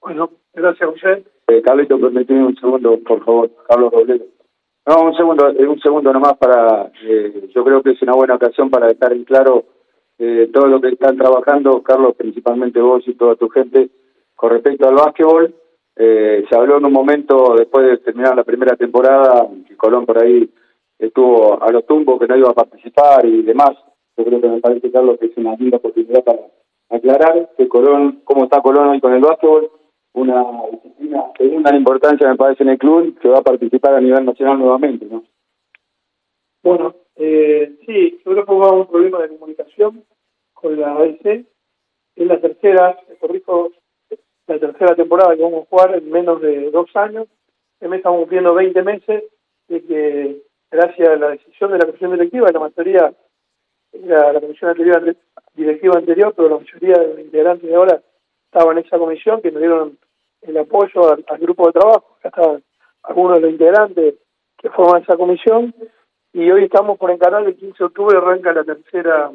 Bueno, gracias, José. Eh, Carlito, permíteme un segundo, por favor, Carlos Robledo. No, un segundo, eh, un segundo nomás para, eh, yo creo que es una buena ocasión para dejar en claro eh, todo lo que están trabajando, Carlos, principalmente vos y toda tu gente, con respecto al básquetbol. Eh, se habló en un momento, después de terminar la primera temporada, que Colón por ahí estuvo a los tumbos, que no iba a participar y demás. Yo creo que me parece, Carlos, que es una linda oportunidad para aclarar que Colón, cómo está Colón hoy con el básquetbol, una disciplina de una importancia me parece en el club que va a participar a nivel nacional nuevamente, ¿no? Bueno, eh, sí, yo creo que hubo un problema de comunicación con la ADC. Es la tercera, te corrijo, la tercera temporada que vamos a jugar en menos de dos años. Me estamos cumpliendo 20 meses de que, gracias a la decisión de la comisión directiva, la mayoría era la comisión directiva anterior, pero la mayoría de los integrantes de ahora estaban en esa comisión, que nos dieron el apoyo al, al grupo de trabajo. Acá estaban algunos de los integrantes que forman esa comisión y hoy estamos por encarar el 15 de octubre arranca la tercera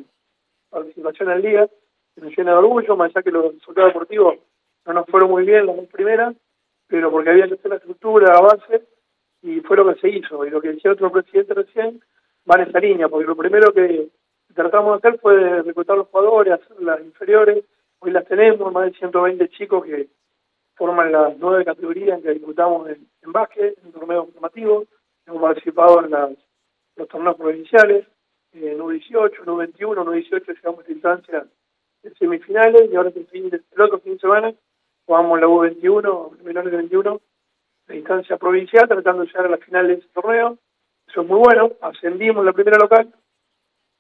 participación en Liga, que nos llena de orgullo, más allá que los resultados deportivos no nos fueron muy bien las dos primeras, pero porque había que hacer la estructura, la base, y fue lo que se hizo. Y lo que decía otro presidente recién va en esa línea, porque lo primero que tratamos de hacer fue reclutar los jugadores, hacer las inferiores, hoy las tenemos, más de 120 chicos que forman las nueve categorías en que disputamos en, en básquet, en torneos formativos, hemos participado en los torneos provinciales, en U18, U21, U18 llegamos a esta instancia de semifinales y ahora el, fin de, el otro fin de semana jugamos la U21, menores de 21, la instancia provincial, tratando de llegar a las finales de ese torneo. Eso es muy bueno, ascendimos la primera local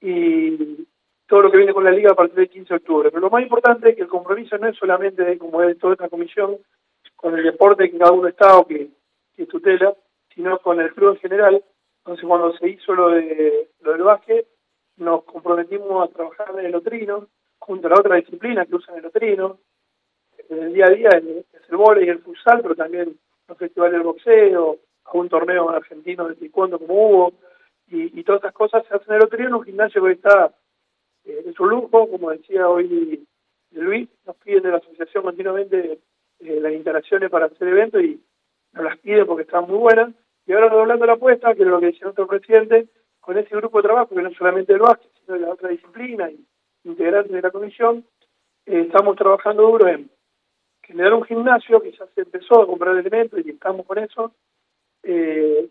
y todo lo que viene con la liga a partir del 15 de octubre. Pero lo más importante es que el compromiso no es solamente de, como es toda esta comisión, con el deporte que cada uno está o que, tutela, sino con el club en general. Entonces cuando se hizo lo de lo del básquet, nos comprometimos a trabajar en el otrino, junto a la otra disciplina que usan el otrino. En el día a día es el vóley y el futsal, pero también los festivales del boxeo, a un torneo argentino de taekwondo como hubo, y, y todas estas cosas se hacen en el otrino en un gimnasio que está eh, es un lujo, como decía hoy Luis, nos piden de la asociación continuamente eh, las instalaciones para hacer eventos y nos las piden porque están muy buenas. Y ahora doblando la apuesta, que es lo que decía nuestro presidente, con ese grupo de trabajo, que no solamente el básquet, sino de la otra disciplina y integrantes de la comisión, eh, estamos trabajando duro en generar un gimnasio que ya se empezó a comprar elementos y estamos con eso, eh,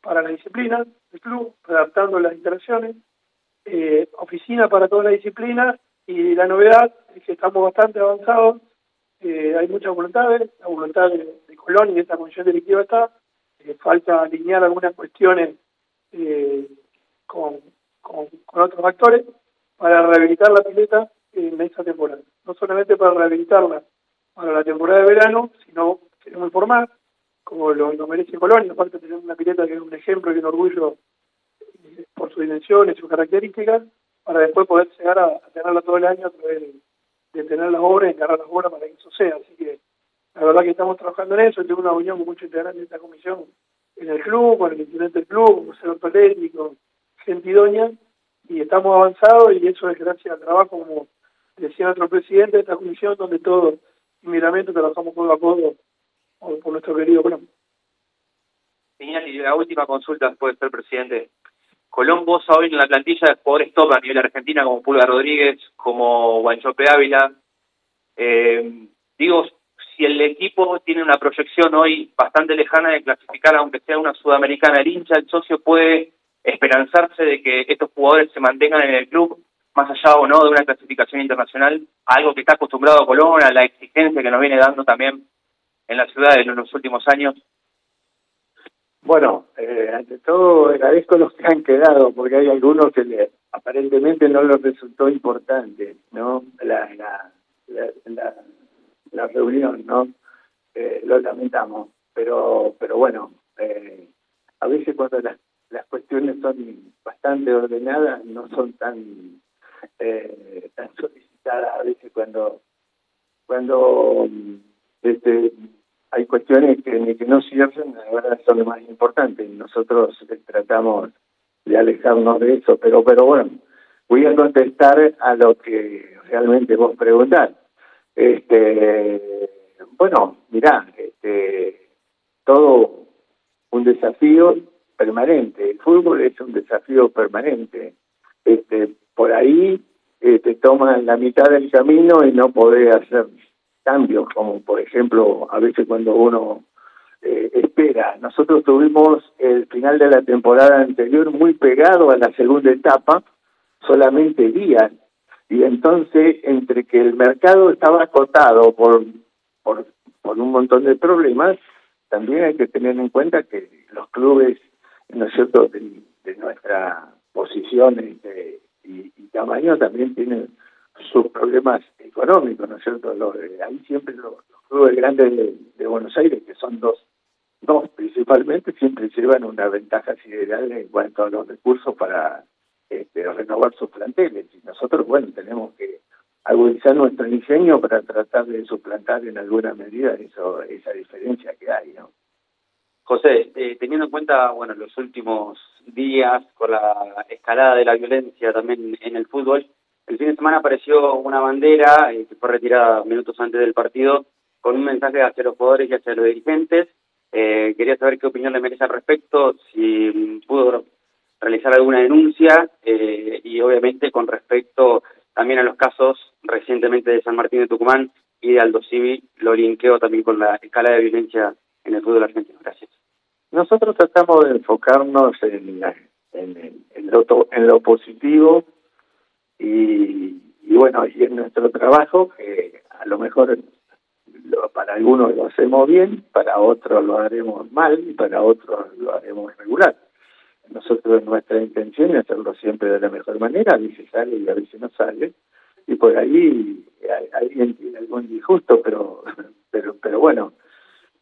para la disciplina del club, adaptando las instalaciones, eh, oficina para toda la disciplina y la novedad es que estamos bastante avanzados, eh, hay muchas voluntades, la voluntad de, Colón y de esta comisión directiva está, eh, falta alinear algunas cuestiones eh, con, con, con, otros actores para rehabilitar la pileta en esta temporada. No solamente para rehabilitarla para la temporada de verano, sino queremos informar, como lo, lo merece Colón, y aparte tenemos una pileta que es un ejemplo y un orgullo por sus dimensiones, sus características, para después poder llegar a, tenerla todo el año a través de, de tener las obras, encargar las obras para que eso sea. Así que la verdad que estamos trabajando en eso, tengo una reunión con muchos integrantes de esta comisión en el club, con el intendente del club, con José Ortolético, gente y estamos avanzados y eso es gracias al trabajo, como decía nuestro presidente de esta comisión, donde todos inmediatamente trabajamos codo a codo por nuestro querido Colón. Y la última consulta después de ser presidente. Colón vos hoy en la plantilla de jugadores top a nivel argentina como Pulga Rodríguez, como Guanchope Ávila. Eh, digo, si el equipo tiene una proyección hoy bastante lejana de clasificar, aunque sea una sudamericana, el hincha, el socio puede esperanzarse de que estos jugadores se mantengan en el club, más allá o no de una clasificación internacional, algo que está acostumbrado a Colón, a la exigencia que nos viene dando también en la ciudad en los últimos años. Bueno, eh, ante todo agradezco los que han quedado, porque hay algunos que le, aparentemente no les resultó importante, ¿no? La, la, reunión, ¿no? Eh, lo lamentamos, pero pero bueno, eh, a veces cuando las, las cuestiones son bastante ordenadas, no son tan eh, tan solicitadas a veces cuando cuando este hay cuestiones que, no cierran, ahora son lo más importante nosotros tratamos de alejarnos de eso, pero pero bueno, voy a contestar a lo que realmente vos preguntás. Este, bueno, mirá, este, todo un desafío permanente. El fútbol es un desafío permanente. Este, por ahí eh, te toman la mitad del camino y no podés hacer cambios, como por ejemplo a veces cuando uno eh, espera. Nosotros tuvimos el final de la temporada anterior muy pegado a la segunda etapa, solamente días, y entonces entre que el mercado estaba acotado por, por, un montón de problemas, también hay que tener en cuenta que los clubes, ¿no es cierto?, de, de nuestra posición este, y tamaño también tienen sus problemas económicos, ¿no es cierto? Los, ahí siempre los, clubes grandes de, de, Buenos Aires, que son dos, dos principalmente, siempre llevan una ventaja sideral en cuanto a los recursos para este, renovar sus planteles. Y nosotros, bueno, tenemos que agudizar nuestro ingenio para tratar de suplantar en alguna medida eso, esa diferencia que hay, ¿no? José, eh, teniendo en cuenta, bueno, los últimos días con la escalada de la violencia también en el fútbol, el fin de semana apareció una bandera eh, que fue retirada minutos antes del partido con un mensaje hacia los jugadores y hacia los dirigentes. Eh, quería saber qué opinión le merece al respecto, si pudo realizar alguna denuncia eh, y obviamente con respecto también a los casos recientemente de San Martín de Tucumán y de Aldo Civi, lo linkeo también con la escala de violencia en el fútbol argentino. Gracias. Nosotros tratamos de enfocarnos en, en, en, en lo positivo y, bueno, y en nuestro trabajo, que a lo mejor para algunos lo hacemos bien, para otros lo haremos mal y para otros lo haremos regular. Nosotros nuestra intención es hacerlo siempre de la mejor manera, a veces sale y a veces no sale, y por ahí alguien tiene algún disgusto, pero, *laughs* pero, pero bueno,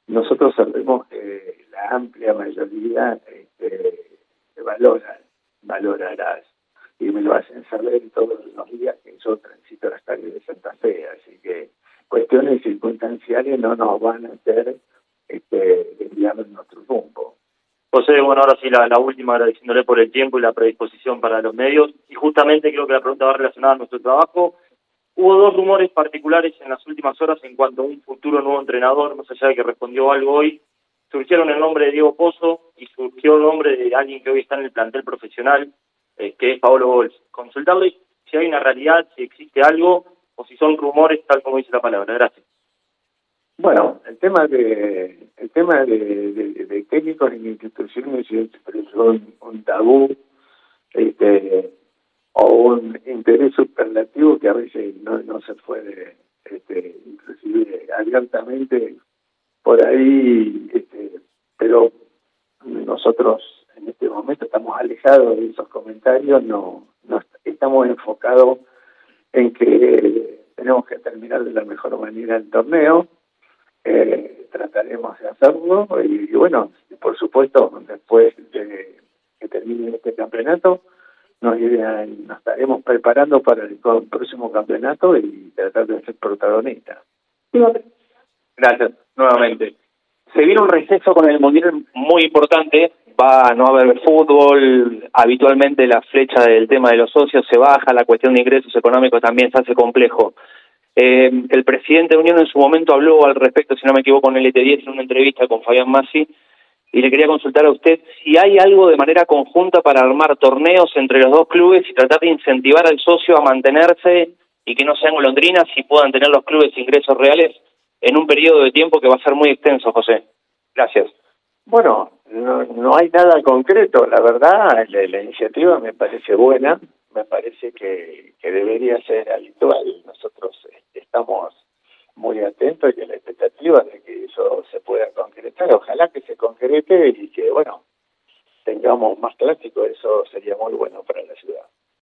nosotros sabemos que la amplia mayoría este, valora, valorarás y me lo hacen saber todos los días que yo transito las calles de Santa Fe, así que cuestiones circunstanciales no nos van a hacer este, desviar nuestro rumbo. José, bueno, ahora sí la, última, agradeciéndole por el tiempo y la predisposición para los medios. Y justamente creo que la pregunta va relacionada a nuestro trabajo. Hubo dos rumores particulares en las últimas horas en cuanto a un futuro nuevo entrenador, más allá de que respondió algo hoy. Surgieron el nombre de Diego Pozo y surgió el nombre de alguien que hoy está en el plantel profesional, eh, que es Pablo Bols. Consultarle si hay una realidad, si existe algo o si son rumores, tal como dice la palabra. Gracias. Bueno, el tema de el tema de, de, técnicos en instituciones es un, un tabú este o un interés superlativo que a veces no, no se puede este, inclusive abiertamente por ahí este, pero nosotros en este momento estamos alejados de esos comentarios no, no estamos enfocados en que tenemos que terminar de la mejor manera el torneo eh, trataremos de hacerlo y, bueno, por supuesto, después de que termine este campeonato, nos, nos estaremos preparando para el próximo campeonato y tratar de ser protagonistas. Gracias, nuevamente. Se viene un receso con el Mundial muy importante, va a no haber fútbol, habitualmente la flecha del tema de los socios se baja, la cuestión de ingresos económicos también se hace complejo. Eh, el presidente de Unión en su momento habló al respecto, si no me equivoco, en el ET10 en una entrevista con Fabián Massi, y le quería consultar a usted si hay algo de manera conjunta para armar torneos entre los dos clubes y tratar de incentivar al socio a mantenerse y que no sean golondrinas y puedan tener los clubes ingresos reales en un periodo de tiempo que va a ser muy extenso, José. Gracias. Bueno, no, no hay nada concreto, la verdad, la, iniciativa me parece buena, me parece que, que debería ser habitual. Nosotros este, estamos muy atentos y a la expectativa de que eso se pueda concretar. Ojalá que se concrete y que, bueno, tengamos más clásicos, eso sería muy bueno para la ciudad.